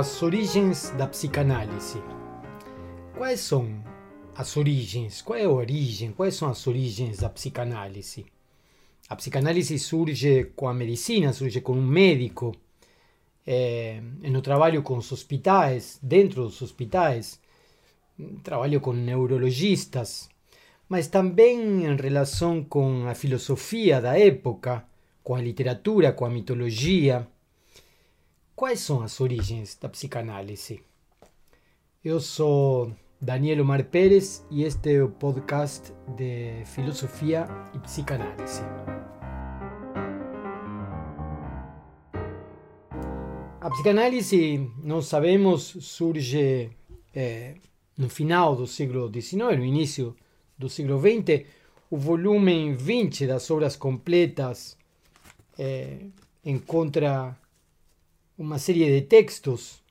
As origens da psicanálise. Quais são as origens? Qual é a origem? Quais são as origens da psicanálise? A psicanálise surge com a medicina, surge com um médico, é, no trabalho com os hospitais, dentro dos hospitais, trabalho com neurologistas, mas também em relação com a filosofia da época, com a literatura, com a mitologia. Quais são as origens da psicanálise? Eu sou Daniel Omar Pérez e este é o podcast de Filosofia e Psicanálise. A psicanálise, nós sabemos, surge é, no final do século XIX, no início do século XX. O volume 20 das obras completas é, encontra uma série de textos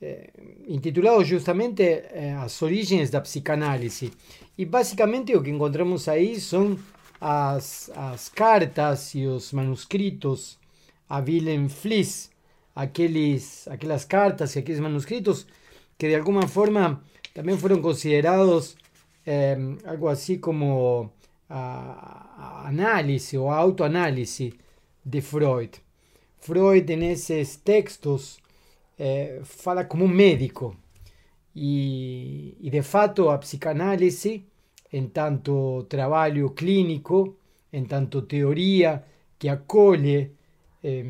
eh, intitulados justamente eh, As Origens da Psicanálise. E basicamente o que encontramos aí são as, as cartas e os manuscritos a Willem Fliss, aqueles, aquelas cartas e aqueles manuscritos que de alguma forma também foram considerados eh, algo assim como a, a análise ou a autoanálise de Freud. Freud, nesses textos, é, fala como um médico. E, e, de fato, a psicanálise, em tanto trabalho clínico, em tanto teoria que acolhe eh,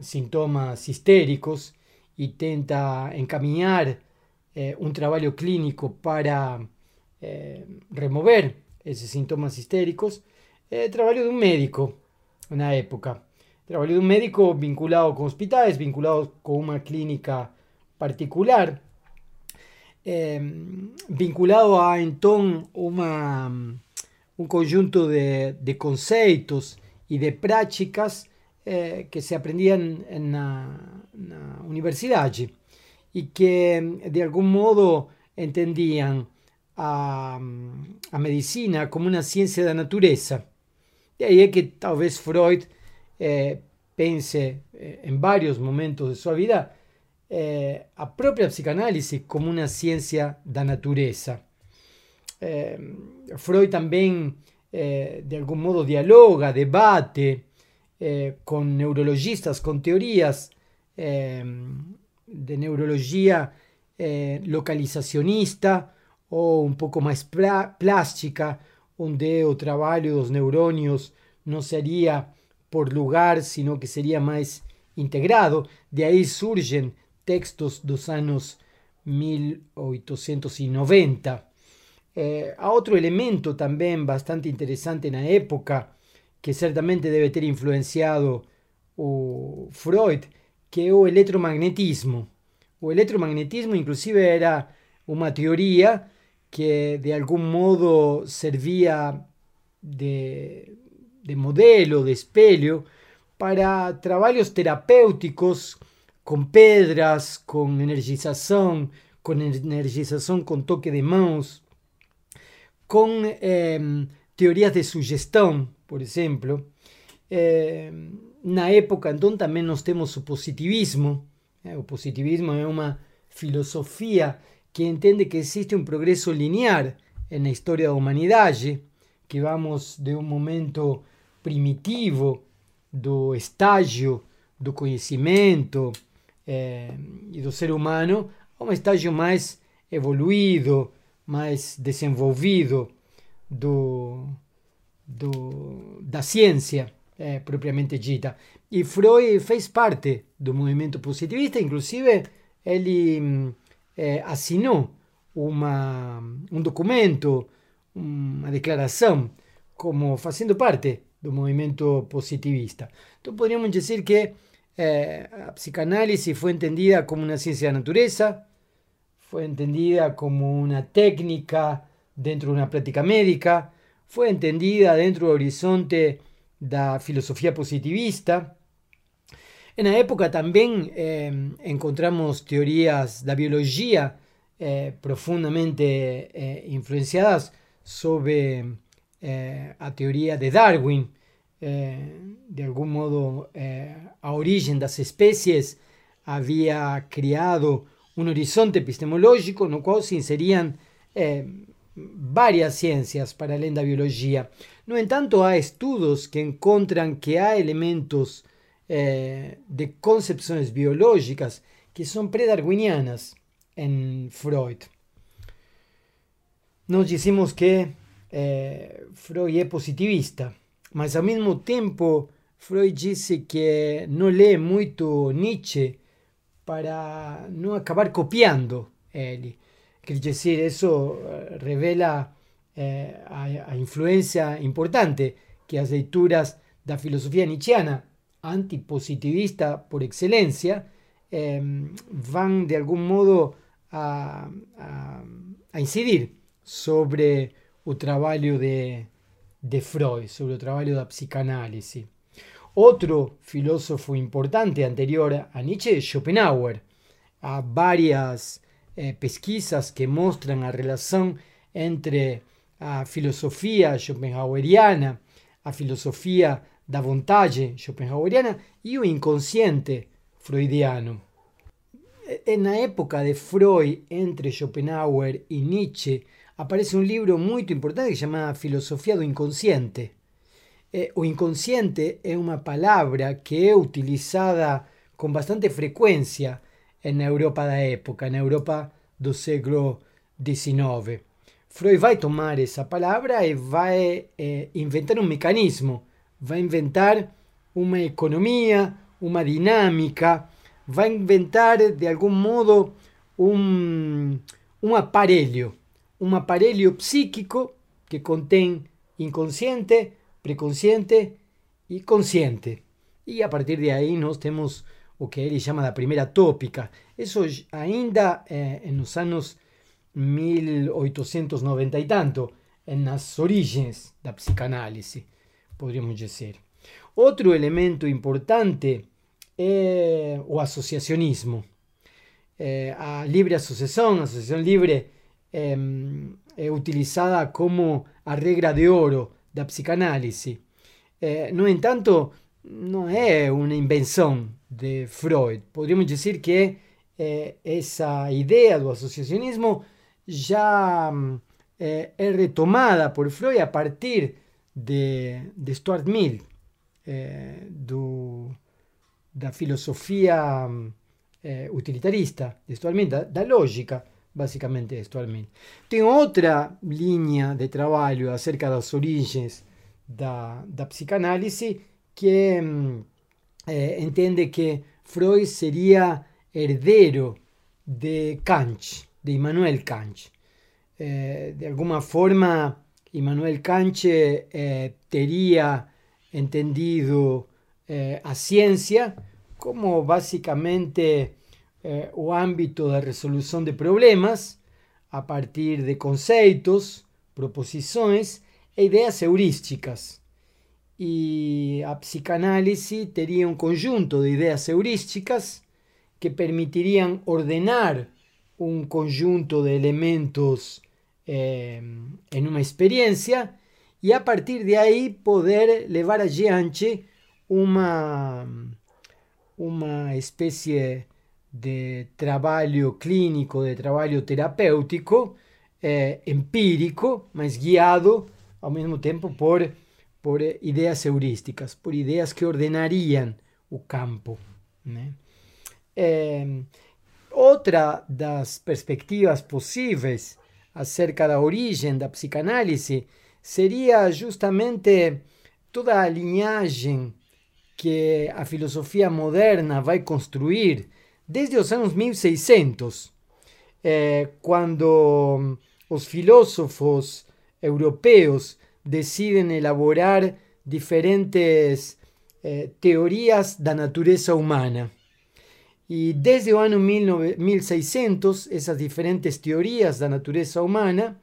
sintomas histéricos e tenta encaminhar eh, um trabalho clínico para eh, remover esses sintomas histéricos, é trabalho de um médico na época. Trabajé de un médico vinculado con hospitales, vinculado con una clínica particular, eh, vinculado a entonces una, un conjunto de, de conceitos y de prácticas eh, que se aprendían en la, universidad y que de algún modo entendían a, a medicina como una ciencia de la naturaleza. De ahí es que tal vez Freud eh, pense eh, en varios momentos de su vida eh, propia psicanálise como una ciencia da natureza. Eh, Freud también de algún modo dialoga, debate con neurologistas, con teorías de neurología localizacionista o un poco más plástica, donde o trabajo dos neurônios no sería por lugar, sino que sería más integrado. De ahí surgen textos dos años 1890. Eh, a otro elemento también bastante interesante en la época, que certamente debe ter influenciado o Freud, que es el electromagnetismo. O electromagnetismo inclusive era una teoría que de algún modo servía de de modelo, de espelho, para trabajos terapéuticos con pedras, con energización, con energización con toque de manos, con em, teorías de sugestión, por ejemplo. Eh, na época, entonces, también nos tenemos o positivismo. Eh, o positivismo es una filosofía que entiende que existe un progreso lineal en la historia de la humanidad, que vamos de un momento primitivo do estágio do conhecimento é, e do ser humano a um estágio mais evoluído, mais desenvolvido do, do, da ciência é, propriamente dita. E Freud fez parte do movimento positivista, inclusive ele é, assinou uma, um documento, uma declaração, como fazendo parte do movimiento positivista. Entonces podríamos decir que eh, la psicanálisis fue entendida como una ciencia de la naturaleza, fue entendida como una técnica dentro de una práctica médica, fue entendida dentro del horizonte de la filosofía positivista. En la época también eh, encontramos teorías de la biología eh, profundamente influenciadas sobre la teoría de Darwin, eh, de algún modo, eh, a origem das espécies havia criado um horizonte epistemológico no qual se inseriam eh, várias ciências para além da biologia. No entanto, há estudos que encontram que há elementos eh, de concepções biológicas que são pré-darwinianas em Freud. Nós dizemos que eh, Freud é positivista, mas ao mesmo tempo Freud disse que não lê muito Nietzsche para não acabar copiando ele. Quer dizer, isso revela eh, a, importante que as leituras da filosofia nietzschiana, antipositivista por excelência, eh, vão de algum modo a incidir sobre o trabalho de, de Freud, sobre o trabalho da psicanálise. Outro filósofo importante anterior a Nietzsche é Schopenhauer. Há várias eh, pesquisas que mostram a relação entre a filosofia schopenhaueriana, a filosofia da vontade schopenhaueriana e o inconsciente freudiano. Na época de Freud, entre Schopenhauer e Nietzsche, aparece um livro muito importante que se chama Filosofia do Inconsciente. o inconsciente é uma palavra que é utilizada com bastante frequência na Europa da época, na Europa do século XIX. Freud vai tomar essa palavra e vai eh, inventar um mecanismo, vai inventar uma economia, uma dinâmica, vai inventar de algum modo um, um aparelho, um aparelho psíquico que contém inconsciente, preconsciente e consciente. E a partir de aí nós temos o que ele chama da primeira tópica. Isso ainda eh, nos anos 1890 e tanto, nas origens da psicanálise, poderíamos dizer. Outro elemento importante é o associacionismo. É, a livre associação, a associação livre, é, utilizada como a regra de ouro da psicanálise. É, no entanto, não é uma invenção de Freud. Poderíamos dizer que essa ideia do associacionismo já é, é, retomada por Freud a partir de, de Stuart Mill, é, do, da filosofia é, utilitarista de Stuart Mill, da, da lógica, basicamente, de Stuart Mill. Tem outra linha de trabalho acerca das origens da, da psicanálise que é, entende que Freud seria herdeiro de Kant, de Immanuel Kant. Eh, de alguma forma, Immanuel Kant eh, entendido eh, a ciência como basicamente eh, o âmbito da resolução de problemas a partir de conceitos, proposições e ideias heurísticas. E a psicanálise teria um conjunto de ideias heurísticas que permitiriam ordenar un conjunto de elementos eh, en una experiencia y a partir de ahí poder llevar adiante una, una especie de trabajo clínico, de trabajo terapéutico, eh, empírico, mas guiado ao mesmo tempo por, por ideas heurísticas, por ideas que ordenarían o campo. Né? Eh, Outra das perspectivas possíveis acerca da origem da psicanálise seria justamente toda a linhagem que a filosofia moderna vai construir desde os anos 1600, eh, quando os filósofos europeus decidem elaborar diferentes eh, teorias da natureza humana. E desde o ano 1600, essas diferentes teorias da natureza humana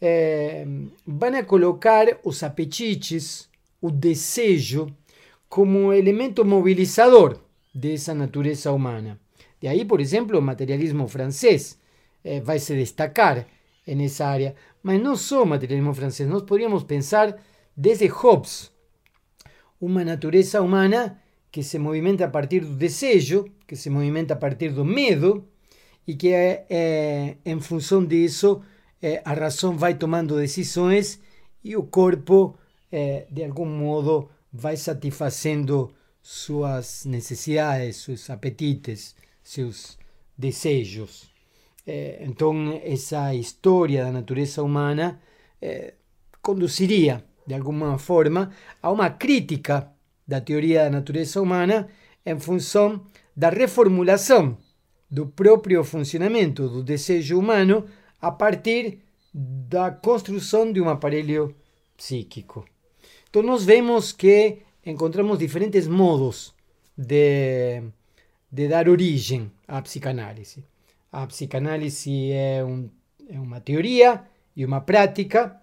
eh, vão a colocar os apetites, o desejo, como elemento mobilizador dessa natureza humana. De aí, por exemplo, o materialismo francês eh, vai se destacar nessa área. Mas não só o materialismo francês, nós poderíamos pensar desde Hobbes, uma natureza humana que se movimenta a partir do desejo, que se movimenta a partir do medo, e que em função disso é, a razão vai tomando decisões e o corpo, é, de algum modo, vai satisfazendo suas necessidades, seus apetites, seus desejos. É, então, essa história da natureza humana é, conduziria, de alguma forma, a uma crítica da teoria da natureza humana em função da reformulação do próprio funcionamento do desejo humano a partir da construção de um aparelho psíquico. Então, nós vemos que encontramos diferentes modos de, de dar origem à psicanálise. A psicanálise é, um, é uma teoria e uma prática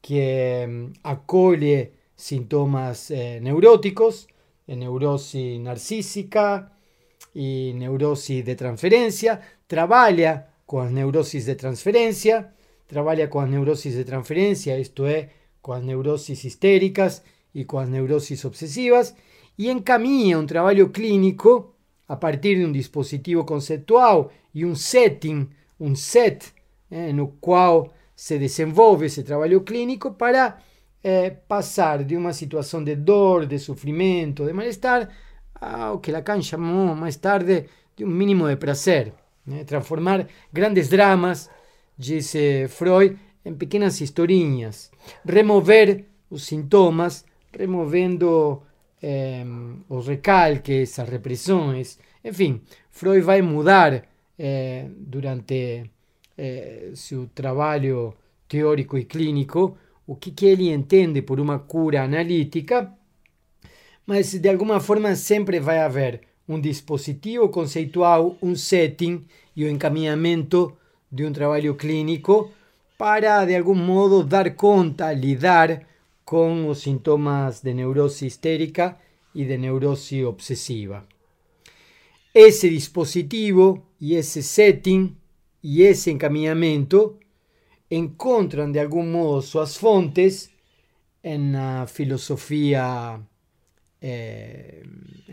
que hum, acolhe sintomas eh, neuróticos, neurose narcísica e neurose de transferência, trabalha com as neuroses de transferência, trabalha com as neuroses de transferência, isto é, com as neuroses histéricas e com as neuroses obsessivas, e encaminha um trabalho clínico a partir de um dispositivo conceitual e um setting, um set, eh, no qual se desenvolve esse trabalho clínico para eh, passar de uma situação de dor, de sofrimento, de mal-estar, ao que Lacan chamou mais tarde de um mínimo de prazer. Né? Transformar grandes dramas, disse Freud, em pequenas historinhas. Remover os sintomas, removendo eh, os recalques, as repressões. Enfim, Freud vai mudar eh, durante eh, seu trabalho teórico e clínico o que, que ele entende por uma cura analítica, mas de alguma forma sempre vai haver um dispositivo conceitual, um setting e o encaminhamento de um trabalho clínico para, de algum modo, dar conta, lidar com os sintomas de neurose histérica e de neurose obsessiva. Esse dispositivo e esse setting e esse encaminhamento encontram de algum modo suas fontes na filosofia eh,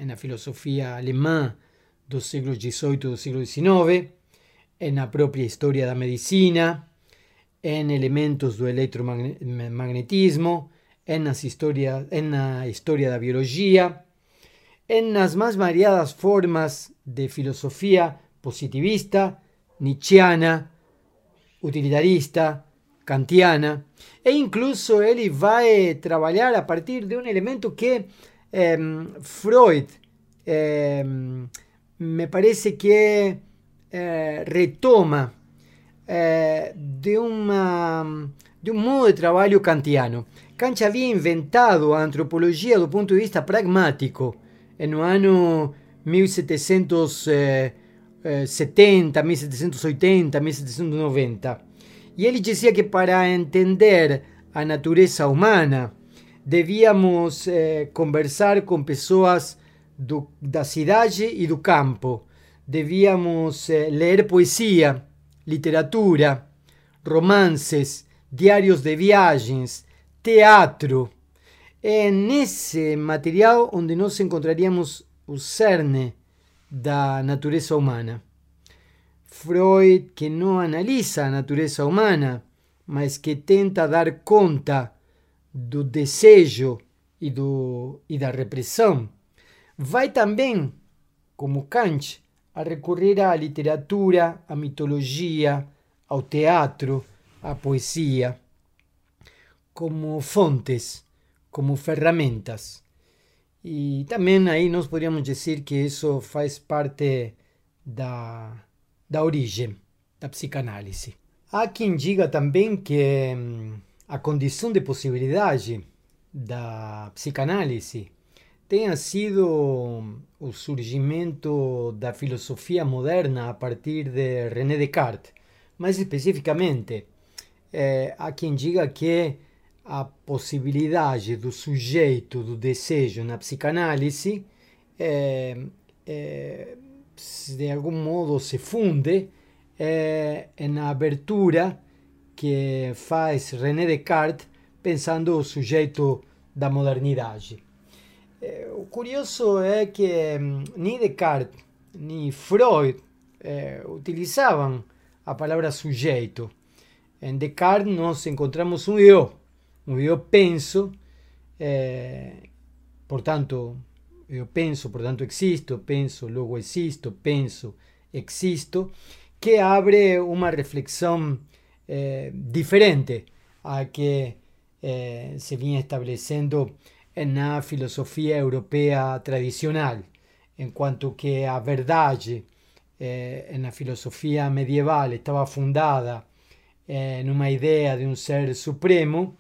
na filosofia alemã do século XVIII do século XIX, na própria história da medicina, em elementos do eletromagnetismo, nas história, na história da biologia, nas mais variadas formas de filosofia positivista, nietzschiana, utilitarista, kantiana, e incluso ele vai trabalhar a partir de um elemento que eh, Freud eh, me parece que eh, retoma de, uma, de um modo de trabalho kantiano. Kant havia inventado a antropologia do ponto de vista pragmático no ano 1700 70, 1780, 1790. E ele dizia que para entender a natureza humana devíamos eh, conversar com pessoas do, da cidade e do campo. Devíamos eh, ler poesia, literatura, romances, diários de viagens, teatro. É nesse material onde nós encontraríamos o cerne da natureza humana. Freud que não analisa a natureza humana, mas que tenta dar conta do desejo e, do, e da repressão, vai também, como Kant, a recorrer à literatura, à mitologia, ao teatro, à poesia, como fontes, como ferramentas. E também aí nós poderíamos dizer que isso faz parte da, da origem da psicanálise. Há quem diga também que hum, a condição de possibilidade da psicanálise tenha sido o surgimento da filosofia moderna a partir de René Descartes. Mais especificamente, eh, há quem diga que a possibilidade do sujeito, do desejo na psicanálise, é, é, de algum modo se funde é, na abertura que faz René Descartes pensando o sujeito da modernidade. É, o curioso é que hum, nem Descartes nem Freud é, utilizavam a palavra sujeito. Em Descartes nós encontramos um eu, um eu penso, é, portanto, eu penso, portanto existo, penso, logo existo, penso, existo, que abre uma reflexão diferente a que se vinha estabelecendo na filosofia europeia tradicional, enquanto que a verdade eh, na filosofia medieval estava fundada eh, numa ideia de um ser supremo,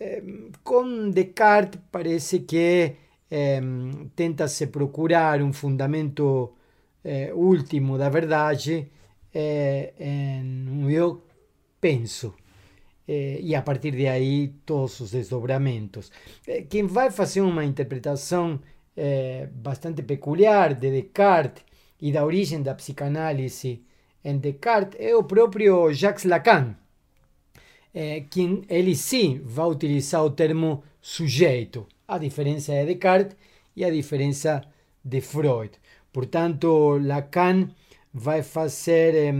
eh, com Descartes parece que eh, tenta-se procurar um fundamento eh, último da verdade eh, em um eu penso. Eh, e a partir de aí todos os desdobramentos. Eh, quem vai fazer uma interpretação eh, bastante peculiar de Descartes e da origem da psicanálise em Descartes é o próprio Jacques Lacan, eh, quem ele sim vai utilizar o termo sujeito, a diferença de Descartes e a diferença de Freud. Portanto, Lacan vai fazer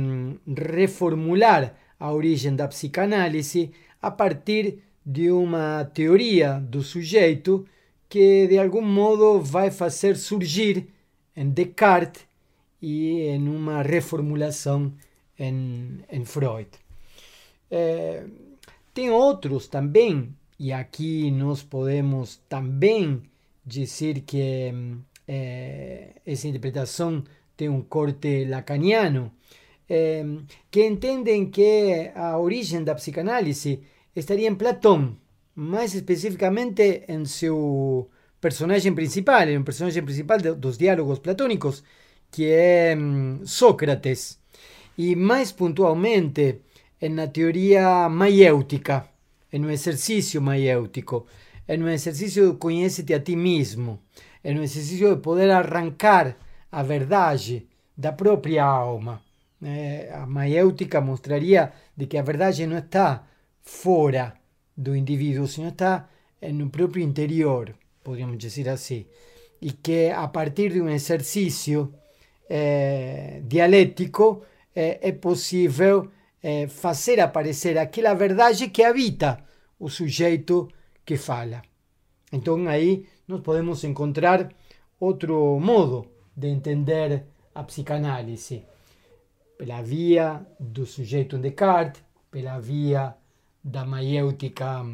reformular a origem da psicanálise a partir de uma teoria do sujeito que de algum modo vai fazer surgir em Descartes e em uma reformulação em, em Freud. É, tem outros também, e aqui nós podemos também dizer que é, essa interpretação tem um corte lacaniano, que entendem que a origem da psicanálise estaria em Platão, mais especificamente em seu personagem principal, em um personagem principal dos diálogos platônicos, que é Sócrates, e mais pontualmente na teoria maiêutica, em um exercício maiêutico, em um exercício de conhece-te a ti mesmo, em um exercício de poder arrancar a verdade da própria alma. É, a maiêutica mostraria de que a verdade não está fora do indivíduo, senão está no próprio interior, podríamos dizer assim. E que a partir de um exercício é, dialético é, é possível fazer aparecer aquela verdade que habita o sujeito que fala. Então aí nós podemos encontrar outro modo de entender a psicanálise pela via do sujeito Descartes, pela via da maiêutica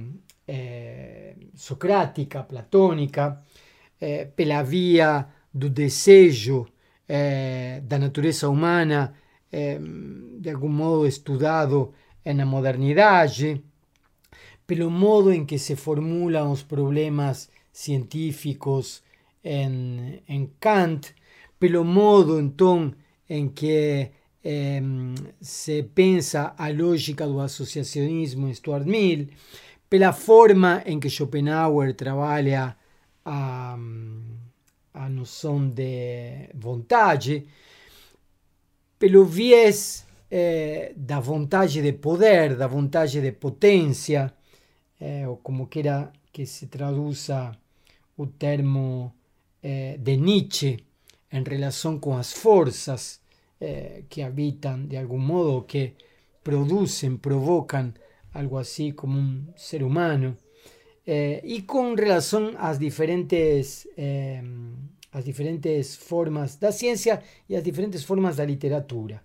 eh, socrática, platônica, eh, pela via do desejo eh, da natureza humana, de algum modo estudado na modernidade, pelo modo em que se formulam os problemas científicos em, em Kant, pelo modo então em que se pensa a lógica do associacionismo em Stuart Mill, pela forma em que Schopenhauer trabalha a, a noção de vontade, pelo viés eh, da vontade de poder, da vontade de potência, eh, ou como queira que se traduza o termo eh, de Nietzsche em relação com as forças eh, que habitam de algum modo, que producem, provocam algo assim como um ser humano, eh, e com relação às diferentes, eh, às diferentes formas da ciência e às diferentes formas da literatura.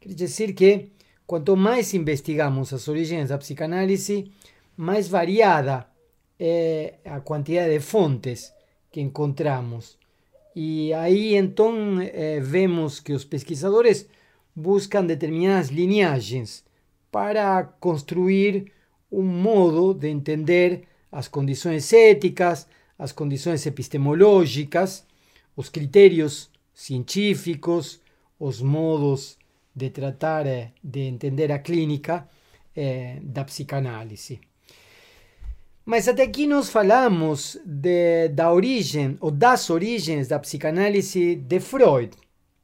Quer dizer que quanto mais investigamos as origens da psicanálise, mais variada é a quantidade de fontes que encontramos e aí então eh, vemos que os pesquisadores buscam determinadas linhagens para construir um modo de entender as condições éticas, as condições epistemológicas, os critérios científicos, os modos de tratar eh, de entender a clínica eh, da psicanálise. Mas até aqui nós falamos de, da origem ou das origens da psicanálise de Freud.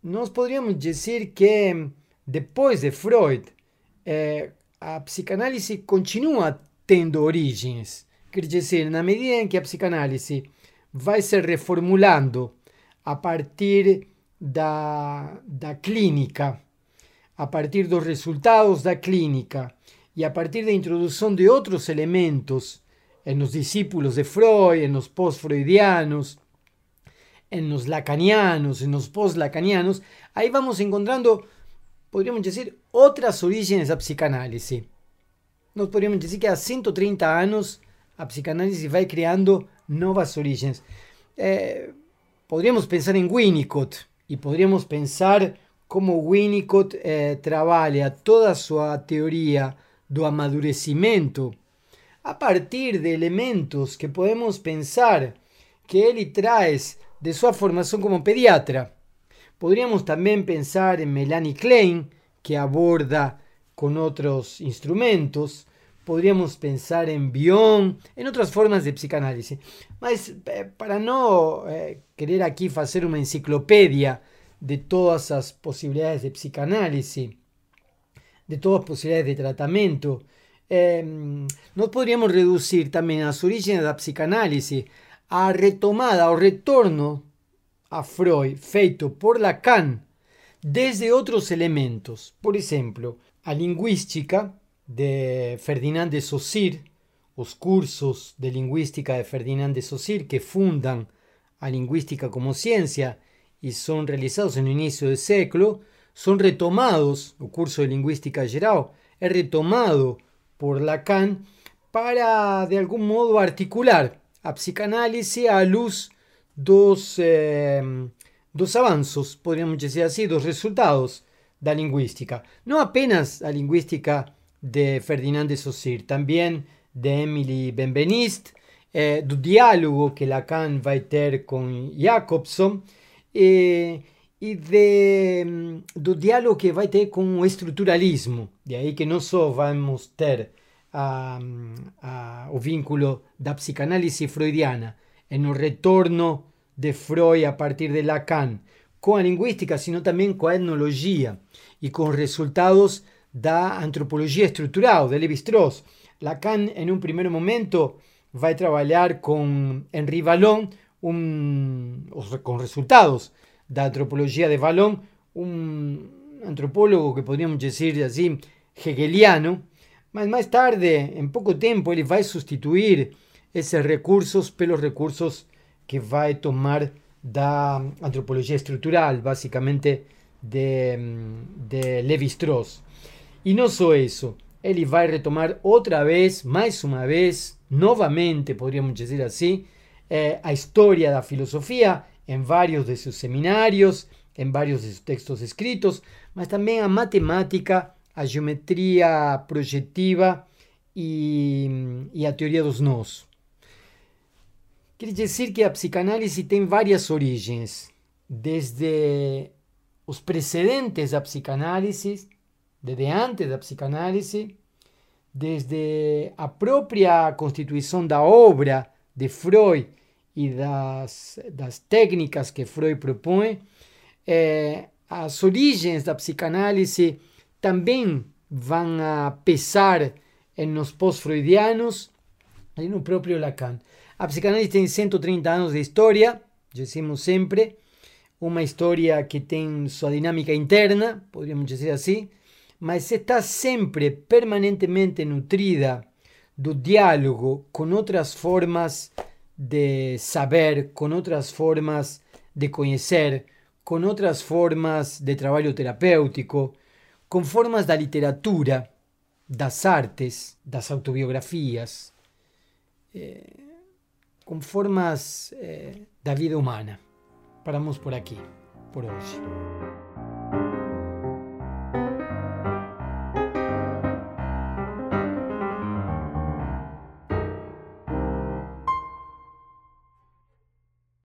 Nós poderíamos dizer que depois de Freud, eh, a psicanálise continua tendo origens. Quer dizer, na medida em que a psicanálise vai se reformulando a partir da, da clínica, a partir dos resultados da clínica e a partir da introdução de outros elementos en los discípulos de Freud, en los post-freudianos, en los lacanianos, en los post-lacanianos, ahí vamos encontrando, podríamos decir, otras orígenes da psicanálisis. Nos podríamos decir que há 130 anos a psicanálise vai criando novas origens. É, eh, poderíamos pensar en Winnicott y podríamos pensar como Winnicott eh, é, trabalha toda su teoría teoria do a partir de elementos que podemos pensar que él trae de su formación como pediatra. Podríamos también pensar en Melanie Klein, que aborda con otros instrumentos. Podríamos pensar en Bion, en otras formas de psicanálisis. Eh, para no eh, querer aquí hacer una enciclopedia de todas las posibilidades de psicanálisis, de todas las posibilidades de tratamiento, eh, nos podríamos reducir también a su origen la psicanálisis, a retomada o retorno a Freud feito por Lacan desde otros elementos. Por ejemplo, a lingüística de Ferdinand de Saussure, los cursos de lingüística de Ferdinand de Saussure que fundan a lingüística como ciencia y son realizados en el inicio del século, son retomados, el curso de lingüística geral es retomado por Lacan para, de algún modo, articular a psicanálisis a luz dos, eh, dos avanços, podríamos decir así, dos resultados da lingüística. No apenas a lingüística de Ferdinand de Saussure, también de Emily Benveniste, eh, diálogo que Lacan vai ter com Jacobson, eh, e de, mm, do diálogo que vai ter com o estruturalismo. De aí que não só vamos ter a, a, o vínculo da psicanálise freudiana no retorno de Freud a partir de Lacan com a linguística, sino também com a etnologia e com os resultados da antropologia estrutural de Levi-Strauss. Lacan, em um primeiro momento, vai trabalhar com Henri Vallon um, com resultados da antropologia de Vallon, um antropólogo que podríamos dizer assim, hegeliano, mas mais tarde, em pouco tempo, ele vai substituir esses recursos pelos recursos que vai tomar da antropologia estrutural, basicamente de, de Levi-Strauss. E não só isso, ele vai retomar outra vez, mais uma vez, novamente, poderíamos dizer assim, eh, a história da filosofia en varios de sus seminarios, en varios de sus textos escritos, mas también a matemática, a geometría proyectiva y, y a teoria dos nós. Quer dizer que a psicanálise tem várias origens, desde os precedentes da psicanálise, desde antes da psicanálise, desde a própria constituição da obra de Freud e das, das técnicas que Freud propõe, é, as origens da psicanálise também vão a pesar nos pós-freudianos e no próprio Lacan. A psicanálise tem 130 anos de história, dizemos sempre, uma história que tem sua dinâmica interna, podríamos dizer assim, mas está sempre permanentemente nutrida do diálogo com outras formas de saber, con otras formas de conocer, con otras formas de trabajo terapéutico, con formas da literatura, das artes, das autobiografías, eh, con formas eh, da vida humana. Paramos por aquí, por hoy.